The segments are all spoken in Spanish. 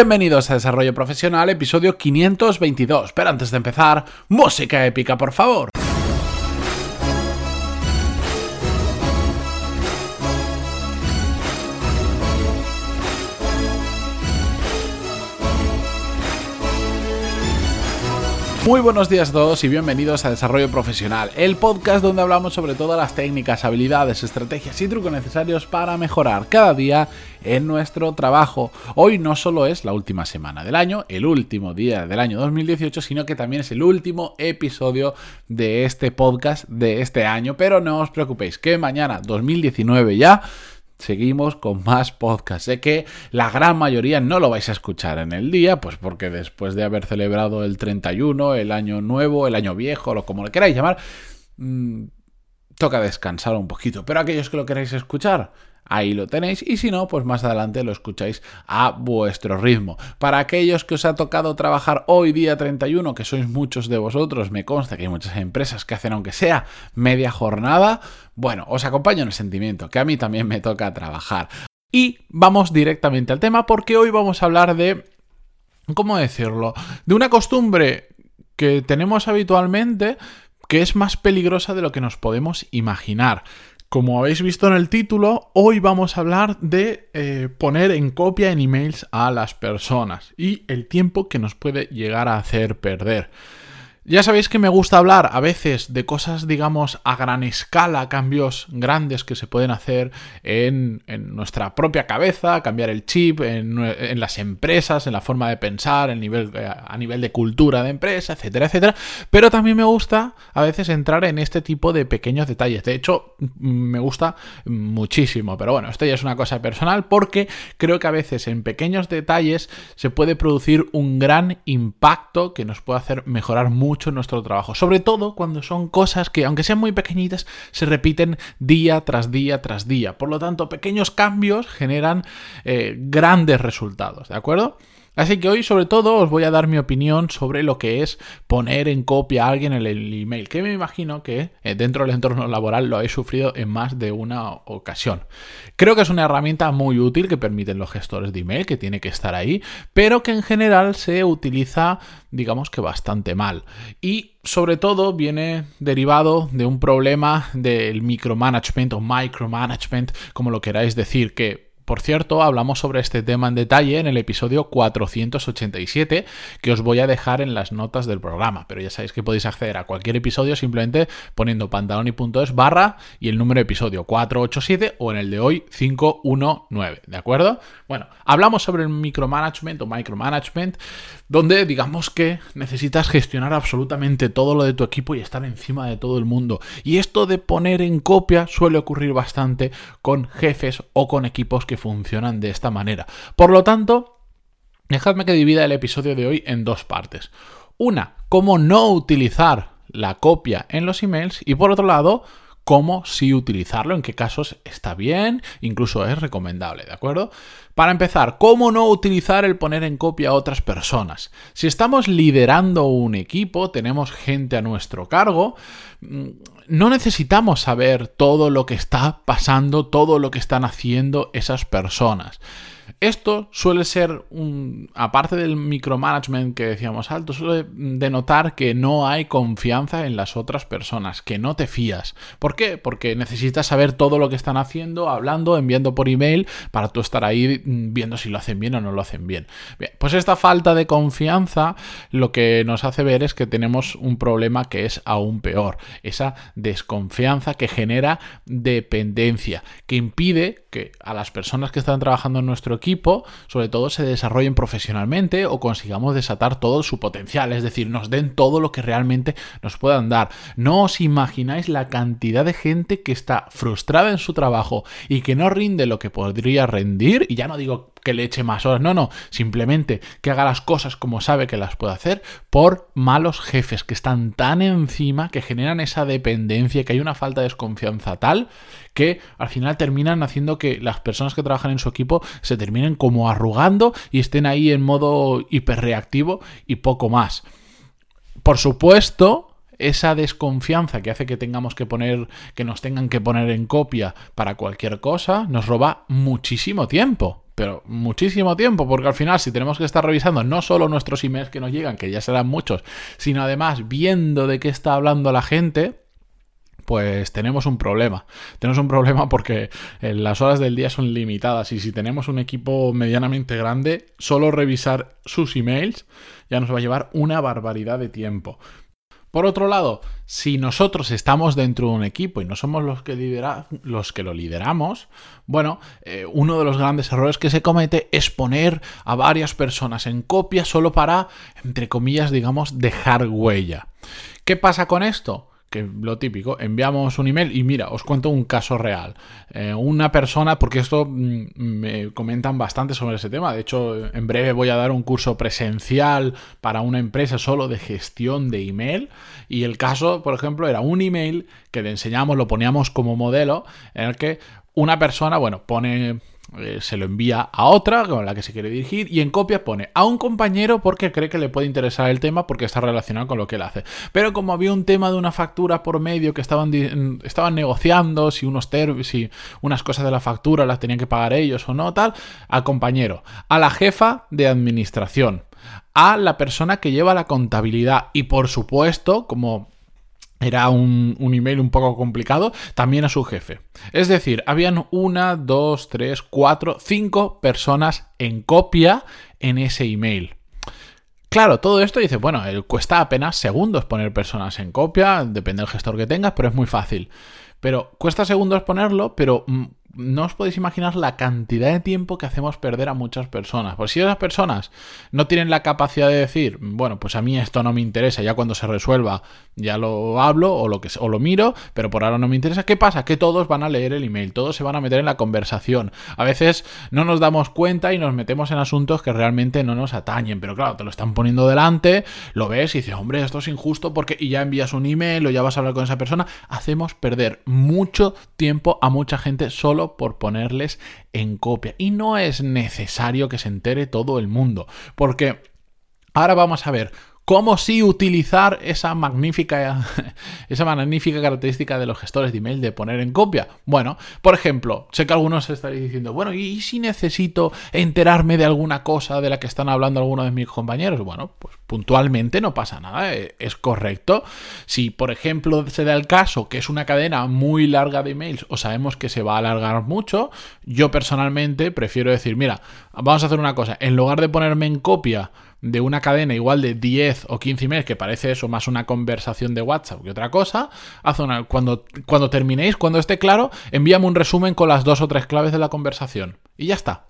Bienvenidos a Desarrollo Profesional, episodio 522. Pero antes de empezar, música épica, por favor. Muy buenos días a todos y bienvenidos a Desarrollo Profesional, el podcast donde hablamos sobre todas las técnicas, habilidades, estrategias y trucos necesarios para mejorar cada día en nuestro trabajo. Hoy no solo es la última semana del año, el último día del año 2018, sino que también es el último episodio de este podcast de este año, pero no os preocupéis que mañana 2019 ya seguimos con más podcasts. Sé que la gran mayoría no lo vais a escuchar en el día, pues porque después de haber celebrado el 31, el año nuevo, el año viejo, o como le queráis llamar, mmm, toca descansar un poquito. Pero aquellos que lo queráis escuchar, ahí lo tenéis y si no, pues más adelante lo escucháis a vuestro ritmo. Para aquellos que os ha tocado trabajar hoy día 31, que sois muchos de vosotros, me consta que hay muchas empresas que hacen aunque sea media jornada, bueno, os acompaño en el sentimiento, que a mí también me toca trabajar. Y vamos directamente al tema porque hoy vamos a hablar de, ¿cómo decirlo? De una costumbre que tenemos habitualmente que es más peligrosa de lo que nos podemos imaginar. Como habéis visto en el título, hoy vamos a hablar de eh, poner en copia en emails a las personas y el tiempo que nos puede llegar a hacer perder. Ya sabéis que me gusta hablar a veces de cosas, digamos, a gran escala, cambios grandes que se pueden hacer en, nuestra propia cabeza, cambiar el chip, en, las empresas, en la forma de pensar, eh, a nivel de cultura de empresa, etcétera, etcétera. Pero también me gusta a veces entrar en este tipo de pequeños detalles. De hecho, me gusta muchísimo. Pero bueno, esto ya es una cosa personal porque creo que a veces en pequeños detalles se puede producir un gran impacto que nos puede hacer mejorar mucho mucho nuestro trabajo, sobre todo cuando son cosas que, aunque sean muy pequeñitas, se repiten día tras día tras día. Por lo tanto, pequeños cambios generan eh, grandes resultados, ¿de acuerdo? Así que hoy sobre todo os voy a dar mi opinión sobre lo que es poner en copia a alguien en el email, que me imagino que eh, dentro del entorno laboral lo habéis sufrido en más de una ocasión. Creo que es una herramienta muy útil que permiten los gestores de email, que tiene que estar ahí, pero que en general se utiliza digamos que bastante mal. Y sobre todo viene derivado de un problema del micromanagement o micromanagement, como lo queráis decir, que por cierto, hablamos sobre este tema en detalle en el episodio 487 que os voy a dejar en las notas del programa, pero ya sabéis que podéis acceder a cualquier episodio simplemente poniendo pantaloni.es barra y el número de episodio 487 o en el de hoy 519, ¿de acuerdo? Bueno, hablamos sobre el micromanagement o micromanagement donde digamos que necesitas gestionar absolutamente todo lo de tu equipo y estar encima de todo el mundo. Y esto de poner en copia suele ocurrir bastante con jefes o con equipos que funcionan de esta manera. Por lo tanto, dejadme que divida el episodio de hoy en dos partes. Una, cómo no utilizar la copia en los emails y por otro lado, cómo sí utilizarlo, en qué casos está bien, incluso es recomendable, ¿de acuerdo? Para empezar, ¿cómo no utilizar el poner en copia a otras personas? Si estamos liderando un equipo, tenemos gente a nuestro cargo, mm, no necesitamos saber todo lo que está pasando, todo lo que están haciendo esas personas. Esto suele ser, un, aparte del micromanagement que decíamos alto, suele denotar que no hay confianza en las otras personas, que no te fías. ¿Por qué? Porque necesitas saber todo lo que están haciendo, hablando, enviando por email, para tú estar ahí mm, viendo si lo hacen bien o no lo hacen bien. Bien, pues esta falta de confianza lo que nos hace ver es que tenemos un problema que es aún peor, esa desconfianza que genera dependencia, que impide que a las personas que están trabajando en nuestro equipo sobre todo, se desarrollen profesionalmente o consigamos desatar todo su potencial, es decir, nos den todo lo que realmente nos puedan dar. No os imagináis la cantidad de gente que está frustrada en su trabajo y que no rinde lo que podría rendir, y ya no digo que le eche más horas, no, no, simplemente que haga las cosas como sabe que las puede hacer por malos jefes que están tan encima que generan esa dependencia, que hay una falta de desconfianza tal que al final terminan haciendo que las personas que trabajan en su equipo se terminen como arrugando y estén ahí en modo hiperreactivo y poco más. Por supuesto, esa desconfianza que hace que tengamos que poner, que nos tengan que poner en copia para cualquier cosa, nos roba muchísimo tiempo pero muchísimo tiempo, porque al final si tenemos que estar revisando no solo nuestros emails que nos llegan, que ya serán muchos, sino además viendo de qué está hablando la gente, pues tenemos un problema. Tenemos un problema porque eh, las horas del día son limitadas y si tenemos un equipo medianamente grande, solo revisar sus emails ya nos va a llevar una barbaridad de tiempo. Por otro lado, si nosotros estamos dentro de un equipo y no somos los que, los que lo lideramos, bueno, eh, uno de los grandes errores que se comete es poner a varias personas en copia solo para, entre comillas, digamos, dejar huella. ¿Qué pasa con esto? Que lo típico, enviamos un email y mira, os cuento un caso real. Eh, una persona, porque esto mm, me comentan bastante sobre ese tema, de hecho en breve voy a dar un curso presencial para una empresa solo de gestión de email y el caso, por ejemplo, era un email que le enseñamos, lo poníamos como modelo en el que una persona, bueno, pone eh, se lo envía a otra con la que se quiere dirigir y en copia pone a un compañero porque cree que le puede interesar el tema porque está relacionado con lo que él hace. Pero como había un tema de una factura por medio que estaban, estaban negociando si unos si unas cosas de la factura las tenían que pagar ellos o no, tal, al compañero, a la jefa de administración, a la persona que lleva la contabilidad y por supuesto, como era un, email un poco complicado, también a su jefe. Es decir, habían una, dos, tres, cuatro, cinco personas en copia en ese email. Claro, todo esto dice, bueno, eh, cuesta apenas segundos poner personas en copia, depende del gestor que tengas, pero es muy fácil. Pero cuesta segundos ponerlo, pero mm, no os podéis imaginar la cantidad de tiempo que hacemos perder a muchas personas. Pues si esas personas no tienen la capacidad de decir, bueno, pues a mí esto no me interesa, ya cuando se resuelva ya lo hablo o lo, que, o lo miro, pero por ahora no me interesa, ¿qué pasa? Que todos van a leer el email, todos se van a meter en la conversación. A veces no nos damos cuenta y nos metemos en asuntos que realmente no nos atañen, pero claro, te lo están poniendo delante, lo ves y dices, hombre, esto es injusto porque y ya envías un email o ya vas a hablar con esa persona, hacemos perder mucho tiempo a mucha gente solo por ponerles en copia. Y no es necesario que se entere todo el mundo, porque ahora vamos a ver ¿Cómo sí utilizar esa magnífica, esa magnífica característica de los gestores de email de poner en copia? Bueno, por ejemplo, sé que algunos estaréis diciendo, bueno, ¿y si necesito enterarme de alguna cosa de la que están hablando algunos de mis compañeros? Bueno, pues puntualmente no pasa nada, eh, es correcto. Si, por ejemplo, se da el caso que es una cadena muy larga de emails o sabemos que se va a alargar mucho, yo personalmente prefiero decir, mira, vamos a hacer una cosa, en lugar de ponerme en copia, de una cadena igual de 10 o 15 emails, que parece eso más una conversación de WhatsApp que otra cosa, una, cuando, cuando terminéis, cuando esté claro, envíame un resumen con las dos o tres claves de la conversación. Y ya está.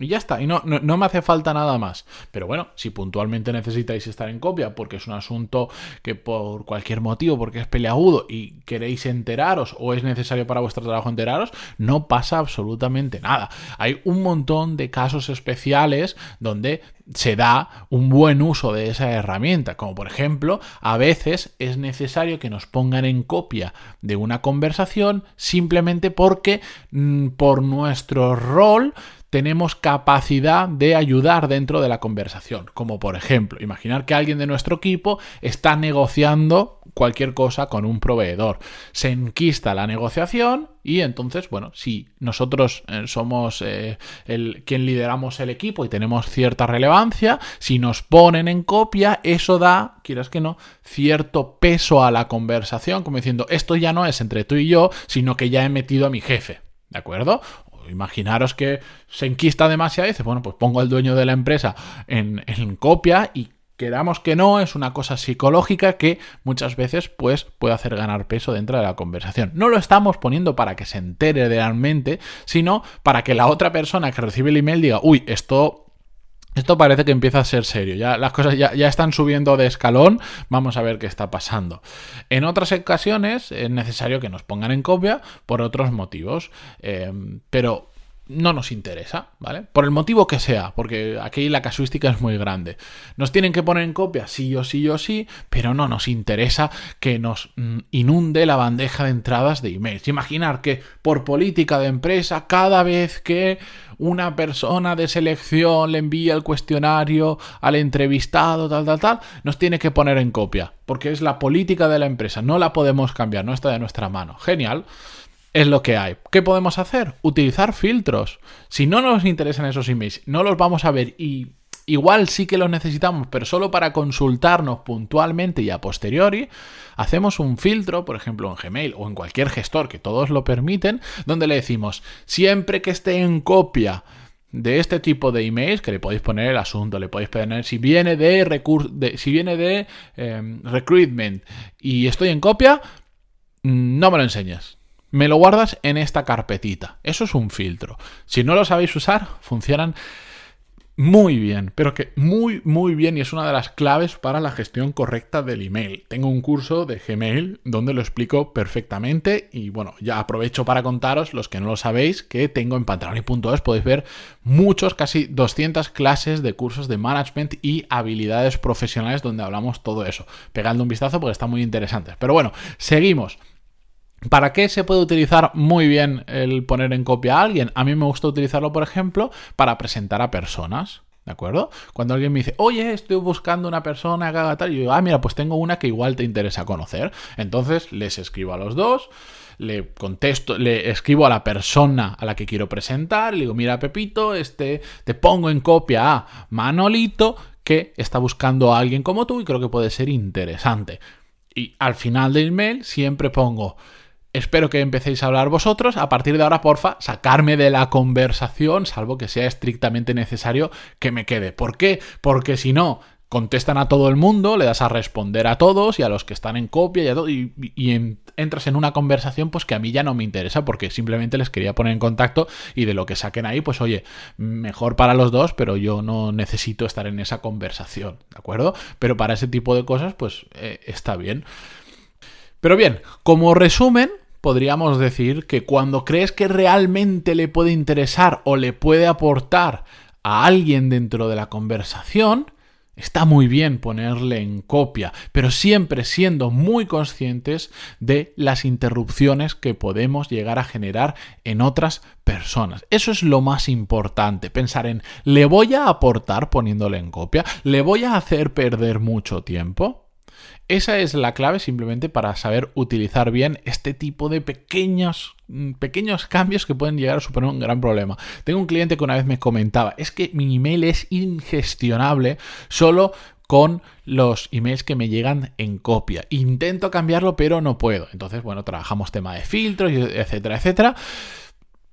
Y ya está, y no, no, me hace falta nada más. Pero bueno, si puntualmente necesitáis estar en copia porque es un asunto que por cualquier motivo, porque es peleagudo y queréis enteraros o es necesario para vuestro trabajo enteraros, no pasa absolutamente nada. Hay un montón de casos especiales donde se da un buen uso de esa herramienta, como por ejemplo, a veces es necesario que nos pongan en copia de una conversación simplemente porque mm, por nuestro rol tenemos capacidad de ayudar dentro de la conversación. Como por ejemplo, imaginar que alguien de nuestro equipo está negociando cualquier cosa con un proveedor. Se enquista la negociación y entonces, bueno, si nosotros eh, somos eh, el, quien lideramos el equipo y tenemos cierta relevancia, si nos ponen en copia, eso da, quieras que no, cierto peso a la conversación, como diciendo, esto ya no es entre tú y yo, sino que ya he metido a mi jefe. ¿De acuerdo? Imaginaros que se enquista demasiado y dice, bueno, pues pongo al dueño de la empresa en, copia y quedamos que no, es una cosa psicológica que muchas veces pues puede hacer ganar peso dentro de la conversación. No lo estamos poniendo para que se entere realmente, sino para que la otra persona que recibe el email diga, uy, esto esto parece que empieza a ser serio, ya las cosas ya, están subiendo de escalón, vamos a ver qué está pasando. En otras ocasiones es necesario que nos pongan en copia por otros motivos, eh, pero no nos interesa, ¿vale? Por el motivo que sea, porque aquí la casuística es muy grande. Nos tienen que poner en copia sí o sí o sí, pero no nos interesa que nos mm, inunde la bandeja de entradas de emails. Imaginar que por política de empresa, cada vez que una persona de selección le envía el cuestionario al entrevistado, tal, tal, tal, nos tiene que poner en copia, porque es la política de la empresa, no la podemos cambiar, no está de nuestra mano. Genial. Es lo que hay. ¿Qué podemos hacer? Utilizar filtros. Si no nos interesan esos emails, no los vamos a ver y igual sí que los necesitamos, pero solo para consultarnos puntualmente y a posteriori, hacemos un filtro, por ejemplo en Gmail o en cualquier gestor que todos lo permiten, donde le decimos, siempre que esté en copia de este tipo de emails, que le podéis poner el asunto, le podéis poner si viene de, de si viene de em, recruitment y estoy en copia, mm, no me lo enseñes me lo guardas en esta carpetita. Eso es un filtro. Si no lo sabéis usar, funcionan muy bien, pero que muy, muy bien y es una de las claves para la gestión correcta del email. Tengo un curso de Gmail donde lo explico perfectamente y bueno, ya aprovecho para contaros, los que no lo sabéis, que tengo en pantaloni.es, podéis ver muchos, casi 200 clases de cursos de management y habilidades profesionales donde hablamos todo eso. Pegando un vistazo porque está muy interesante. Pero bueno, seguimos. ¿Para qué se puede utilizar muy bien el poner en copia a alguien? A mí me gusta utilizarlo, por ejemplo, para presentar a personas. ¿De acuerdo? Cuando alguien me dice, oye, estoy buscando una persona que haga tal, yo digo, ah, mira, pues tengo una que igual te interesa conocer. Entonces les escribo a los dos, le contesto, le escribo a la persona a la que quiero presentar, le digo, mira, Pepito, este, te pongo en copia a Manolito, que está buscando a alguien como tú y creo que puede ser interesante. Y al final del email siempre pongo Espero que empecéis a hablar vosotros. A partir de ahora, porfa, sacarme de la conversación, salvo que sea estrictamente necesario que me quede. ¿Por qué? Porque si no, contestan a todo el mundo, le das a responder a todos y a los que están en copia y, a todo, y, entras en una conversación pues que a mí ya no me interesa porque simplemente les quería poner en contacto y de lo que saquen ahí pues oye, mejor para los dos, pero yo no necesito estar en esa conversación, ¿de acuerdo? Pero para ese tipo de cosas pues eh, está bien. Pero bien, como resumen, podríamos decir que cuando crees que realmente le puede interesar o le puede aportar a alguien dentro de la conversación, está muy bien ponerle en copia, pero siempre siendo muy conscientes de las interrupciones que podemos llegar a generar en otras personas. Eso es lo más importante, pensar en, ¿le voy a aportar poniéndole en copia? ¿Le voy a hacer perder mucho tiempo? Esa es la clave simplemente para saber utilizar bien este tipo de pequeños, mm, pequeños cambios que pueden llegar a suponer un gran problema. Tengo un cliente que una vez me comentaba, es que mi email es ingestionable solo con los emails que me llegan en copia. Intento cambiarlo, pero no puedo. Entonces, bueno, trabajamos tema de filtros, etcétera, etcétera.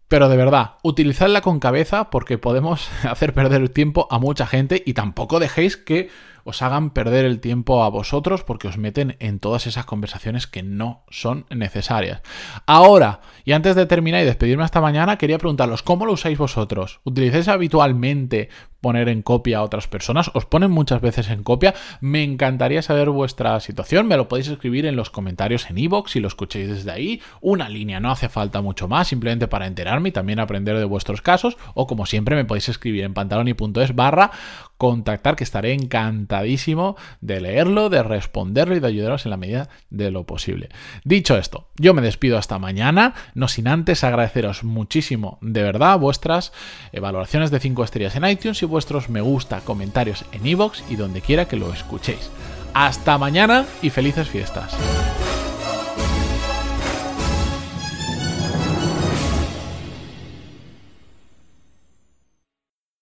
Pero de verdad, utilizadla con cabeza porque podemos hacer perder el tiempo a mucha gente y tampoco dejéis que os hagan perder el tiempo a vosotros porque os meten en todas esas conversaciones que no son necesarias. Ahora, y antes de terminar y despedirme hasta mañana, quería preguntaros, ¿cómo lo usáis vosotros? ¿Utilizáis habitualmente poner en copia a otras personas? ¿Os ponen muchas veces en copia? Me encantaría saber vuestra situación, me lo podéis escribir en los comentarios en iVoox si lo escucháis desde ahí. Una línea, no hace falta mucho más, simplemente para enterarme y también aprender de vuestros casos. O como siempre me podéis escribir en pantaloni.es barra contactar, que estaré encantadísimo de leerlo, de responderlo y de ayudaros en la medida de lo posible. Dicho esto, yo me despido hasta mañana, no sin antes agradeceros muchísimo de verdad vuestras valoraciones de 5 estrellas en iTunes y vuestros me gusta, comentarios en iVoox y donde quiera que lo escuchéis. Hasta mañana y felices fiestas.